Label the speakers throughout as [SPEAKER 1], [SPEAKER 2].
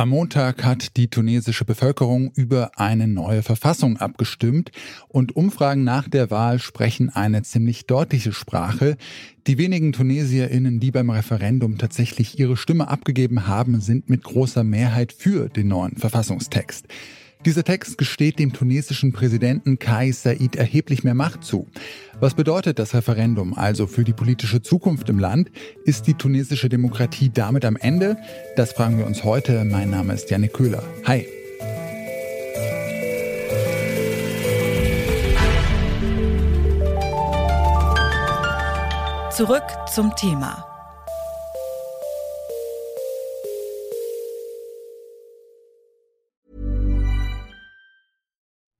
[SPEAKER 1] Am Montag hat die tunesische Bevölkerung über eine neue Verfassung abgestimmt und Umfragen nach der Wahl sprechen eine ziemlich deutliche Sprache. Die wenigen Tunesierinnen, die beim Referendum tatsächlich ihre Stimme abgegeben haben, sind mit großer Mehrheit für den neuen Verfassungstext. Dieser Text gesteht dem tunesischen Präsidenten Kais Said erheblich mehr Macht zu. Was bedeutet das Referendum also für die politische Zukunft im Land? Ist die tunesische Demokratie damit am Ende? Das fragen wir uns heute. Mein Name ist Janik Köhler. Hi.
[SPEAKER 2] Zurück zum Thema.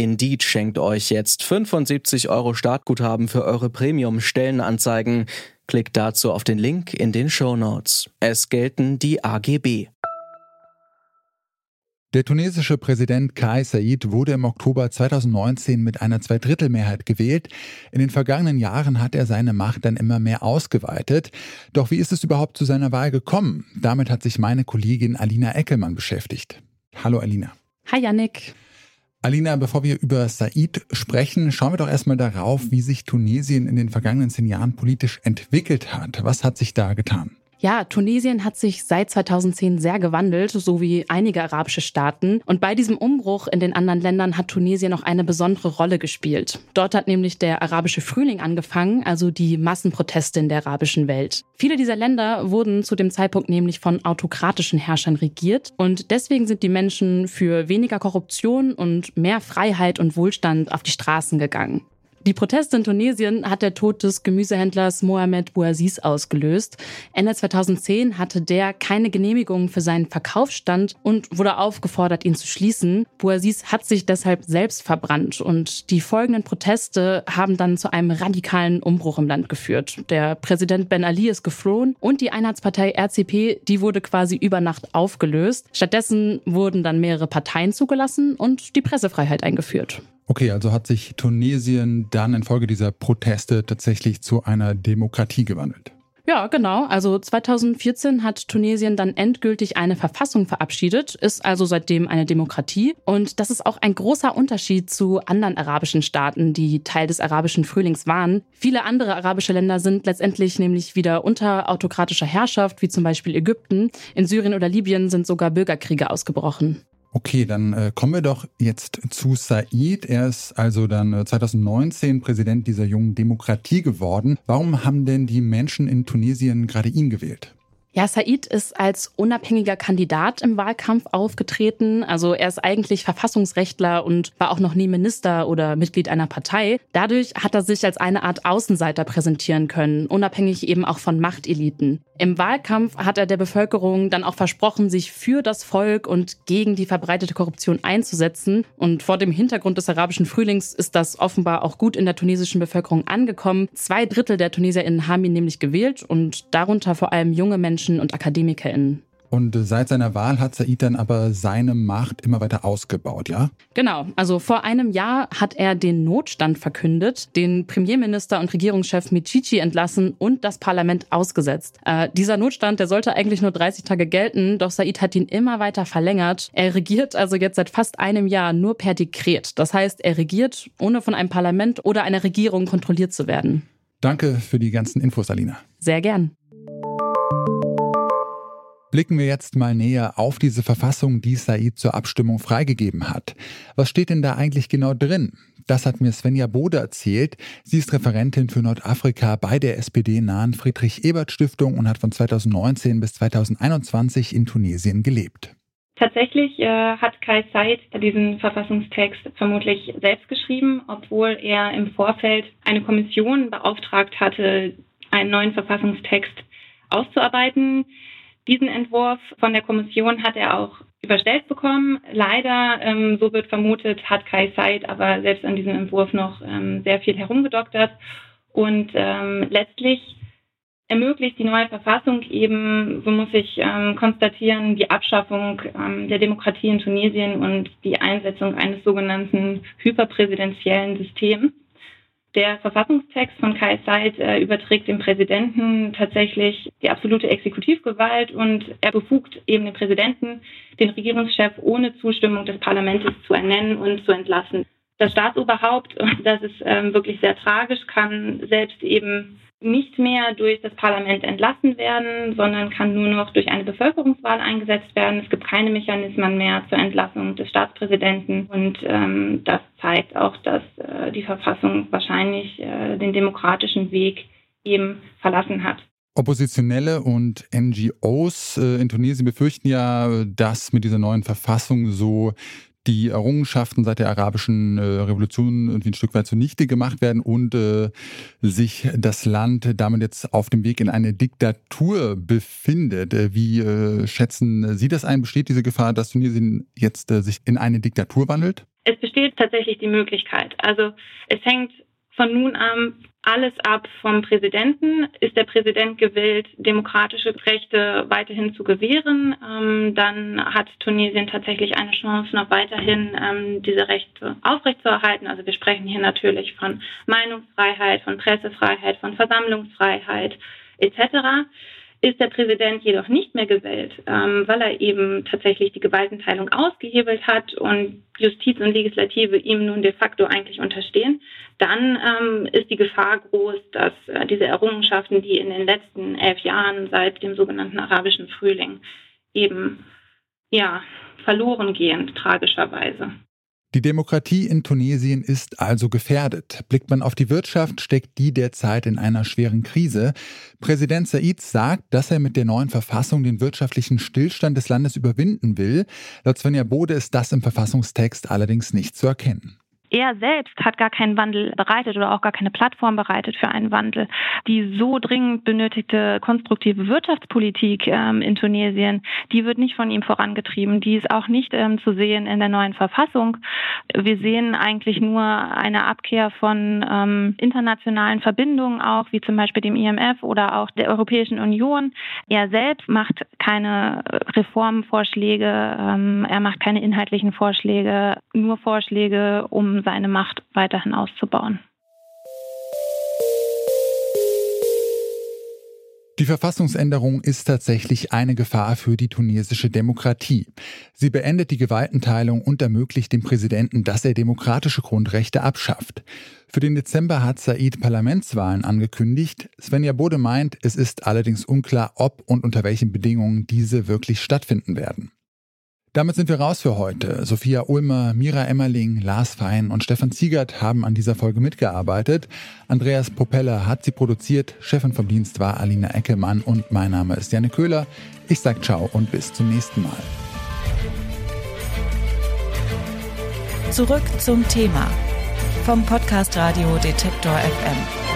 [SPEAKER 3] Indeed schenkt euch jetzt 75 Euro Startguthaben für eure Premium-Stellenanzeigen. Klickt dazu auf den Link in den Show Notes. Es gelten die AGB.
[SPEAKER 1] Der tunesische Präsident Kai Said wurde im Oktober 2019 mit einer Zweidrittelmehrheit gewählt. In den vergangenen Jahren hat er seine Macht dann immer mehr ausgeweitet. Doch wie ist es überhaupt zu seiner Wahl gekommen? Damit hat sich meine Kollegin Alina Eckelmann beschäftigt. Hallo Alina.
[SPEAKER 4] Hi Yannick.
[SPEAKER 1] Alina, bevor wir über Said sprechen, schauen wir doch erstmal darauf, wie sich Tunesien in den vergangenen zehn Jahren politisch entwickelt hat. Was hat sich da getan?
[SPEAKER 4] Ja, Tunesien hat sich seit 2010 sehr gewandelt, so wie einige arabische Staaten. Und bei diesem Umbruch in den anderen Ländern hat Tunesien noch eine besondere Rolle gespielt. Dort hat nämlich der arabische Frühling angefangen, also die Massenproteste in der arabischen Welt. Viele dieser Länder wurden zu dem Zeitpunkt nämlich von autokratischen Herrschern regiert. Und deswegen sind die Menschen für weniger Korruption und mehr Freiheit und Wohlstand auf die Straßen gegangen. Die Proteste in Tunesien hat der Tod des Gemüsehändlers Mohamed Bouaziz ausgelöst. Ende 2010 hatte der keine Genehmigung für seinen Verkaufsstand und wurde aufgefordert, ihn zu schließen. Bouaziz hat sich deshalb selbst verbrannt und die folgenden Proteste haben dann zu einem radikalen Umbruch im Land geführt. Der Präsident Ben Ali ist geflohen und die Einheitspartei RCP, die wurde quasi über Nacht aufgelöst. Stattdessen wurden dann mehrere Parteien zugelassen und die Pressefreiheit eingeführt.
[SPEAKER 1] Okay, also hat sich Tunesien dann infolge dieser Proteste tatsächlich zu einer Demokratie gewandelt.
[SPEAKER 4] Ja, genau. Also 2014 hat Tunesien dann endgültig eine Verfassung verabschiedet, ist also seitdem eine Demokratie. Und das ist auch ein großer Unterschied zu anderen arabischen Staaten, die Teil des arabischen Frühlings waren. Viele andere arabische Länder sind letztendlich nämlich wieder unter autokratischer Herrschaft, wie zum Beispiel Ägypten. In Syrien oder Libyen sind sogar Bürgerkriege ausgebrochen.
[SPEAKER 1] Okay, dann äh, kommen wir doch jetzt zu Said. Er ist also dann äh, 2019 Präsident dieser jungen Demokratie geworden. Warum haben denn die Menschen in Tunesien gerade ihn gewählt?
[SPEAKER 4] Ja, Said ist als unabhängiger Kandidat im Wahlkampf aufgetreten. Also er ist eigentlich Verfassungsrechtler und war auch noch nie Minister oder Mitglied einer Partei. Dadurch hat er sich als eine Art Außenseiter präsentieren können, unabhängig eben auch von Machteliten. Im Wahlkampf hat er der Bevölkerung dann auch versprochen, sich für das Volk und gegen die verbreitete Korruption einzusetzen. Und vor dem Hintergrund des arabischen Frühlings ist das offenbar auch gut in der tunesischen Bevölkerung angekommen. Zwei Drittel der TunesierInnen haben ihn nämlich gewählt und darunter vor allem junge Menschen und AkademikerInnen.
[SPEAKER 1] Und seit seiner Wahl hat Said dann aber seine Macht immer weiter ausgebaut, ja?
[SPEAKER 4] Genau. Also vor einem Jahr hat er den Notstand verkündet, den Premierminister und Regierungschef Michichi entlassen und das Parlament ausgesetzt. Äh, dieser Notstand, der sollte eigentlich nur 30 Tage gelten, doch Said hat ihn immer weiter verlängert. Er regiert also jetzt seit fast einem Jahr nur per Dekret. Das heißt, er regiert, ohne von einem Parlament oder einer Regierung kontrolliert zu werden.
[SPEAKER 1] Danke für die ganzen Infos, Alina.
[SPEAKER 4] Sehr gern.
[SPEAKER 1] Blicken wir jetzt mal näher auf diese Verfassung, die Said zur Abstimmung freigegeben hat. Was steht denn da eigentlich genau drin? Das hat mir Svenja Bode erzählt. Sie ist Referentin für Nordafrika bei der SPD-nahen Friedrich-Ebert-Stiftung und hat von 2019 bis 2021 in Tunesien gelebt.
[SPEAKER 5] Tatsächlich äh, hat Kai Said diesen Verfassungstext vermutlich selbst geschrieben, obwohl er im Vorfeld eine Kommission beauftragt hatte, einen neuen Verfassungstext auszuarbeiten. Diesen Entwurf von der Kommission hat er auch überstellt bekommen. Leider, ähm, so wird vermutet, hat Kai Said aber selbst an diesem Entwurf noch ähm, sehr viel herumgedoktert. Und ähm, letztlich ermöglicht die neue Verfassung eben, so muss ich ähm, konstatieren, die Abschaffung ähm, der Demokratie in Tunesien und die Einsetzung eines sogenannten hyperpräsidentiellen Systems. Der Verfassungstext von Kai Said äh, überträgt dem Präsidenten tatsächlich die absolute Exekutivgewalt und er befugt eben den Präsidenten, den Regierungschef ohne Zustimmung des Parlaments zu ernennen und zu entlassen. Das Staatsoberhaupt, das ist ähm, wirklich sehr tragisch, kann selbst eben nicht mehr durch das Parlament entlassen werden, sondern kann nur noch durch eine Bevölkerungswahl eingesetzt werden. Es gibt keine Mechanismen mehr zur Entlassung des Staatspräsidenten und ähm, das zeigt auch, dass äh, die Verfassung wahrscheinlich äh, den demokratischen Weg eben verlassen hat.
[SPEAKER 1] Oppositionelle und NGOs äh, in Tunesien befürchten ja, dass mit dieser neuen Verfassung so die Errungenschaften seit der arabischen äh, Revolution irgendwie ein Stück weit zunichte gemacht werden und äh, sich das Land damit jetzt auf dem Weg in eine Diktatur befindet. Äh, wie äh, schätzen Sie das ein? Besteht diese Gefahr, dass Tunesien jetzt äh, sich in eine Diktatur wandelt?
[SPEAKER 5] Es besteht tatsächlich die Möglichkeit. Also es hängt von nun an alles ab vom Präsidenten. Ist der Präsident gewillt, demokratische Rechte weiterhin zu gewähren, ähm, dann hat Tunesien tatsächlich eine Chance, noch weiterhin ähm, diese Rechte aufrechtzuerhalten. Also wir sprechen hier natürlich von Meinungsfreiheit, von Pressefreiheit, von Versammlungsfreiheit etc ist der Präsident jedoch nicht mehr gewählt, ähm, weil er eben tatsächlich die Gewaltenteilung ausgehebelt hat und Justiz und Legislative ihm nun de facto eigentlich unterstehen, dann ähm, ist die Gefahr groß, dass äh, diese Errungenschaften, die in den letzten elf Jahren seit dem sogenannten arabischen Frühling eben ja verloren gehen, tragischerweise.
[SPEAKER 1] Die Demokratie in Tunesien ist also gefährdet. Blickt man auf die Wirtschaft, steckt die derzeit in einer schweren Krise. Präsident Said sagt, dass er mit der neuen Verfassung den wirtschaftlichen Stillstand des Landes überwinden will. Laut Svenja Bode ist das im Verfassungstext allerdings nicht zu erkennen
[SPEAKER 2] er selbst hat gar keinen Wandel bereitet oder auch gar keine Plattform bereitet für einen Wandel. Die so dringend benötigte konstruktive Wirtschaftspolitik ähm, in Tunesien, die wird nicht von ihm vorangetrieben. Die ist auch nicht ähm, zu sehen in der neuen Verfassung. Wir sehen eigentlich nur eine Abkehr von ähm, internationalen Verbindungen auch, wie zum Beispiel dem IMF oder auch der Europäischen Union. Er selbst macht keine Reformvorschläge, ähm, er macht keine inhaltlichen Vorschläge, nur Vorschläge, um seine Macht weiterhin auszubauen.
[SPEAKER 1] Die Verfassungsänderung ist tatsächlich eine Gefahr für die tunesische Demokratie. Sie beendet die Gewaltenteilung und ermöglicht dem Präsidenten, dass er demokratische Grundrechte abschafft. Für den Dezember hat Said Parlamentswahlen angekündigt. Svenja Bode meint, es ist allerdings unklar, ob und unter welchen Bedingungen diese wirklich stattfinden werden. Damit sind wir raus für heute. Sophia Ulmer, Mira Emmerling, Lars Fein und Stefan Ziegert haben an dieser Folge mitgearbeitet. Andreas Propeller hat sie produziert. Chefin vom Dienst war Alina Eckelmann und mein Name ist Janne Köhler. Ich sag ciao und bis zum nächsten Mal.
[SPEAKER 6] Zurück zum Thema vom Podcast Radio Detektor FM.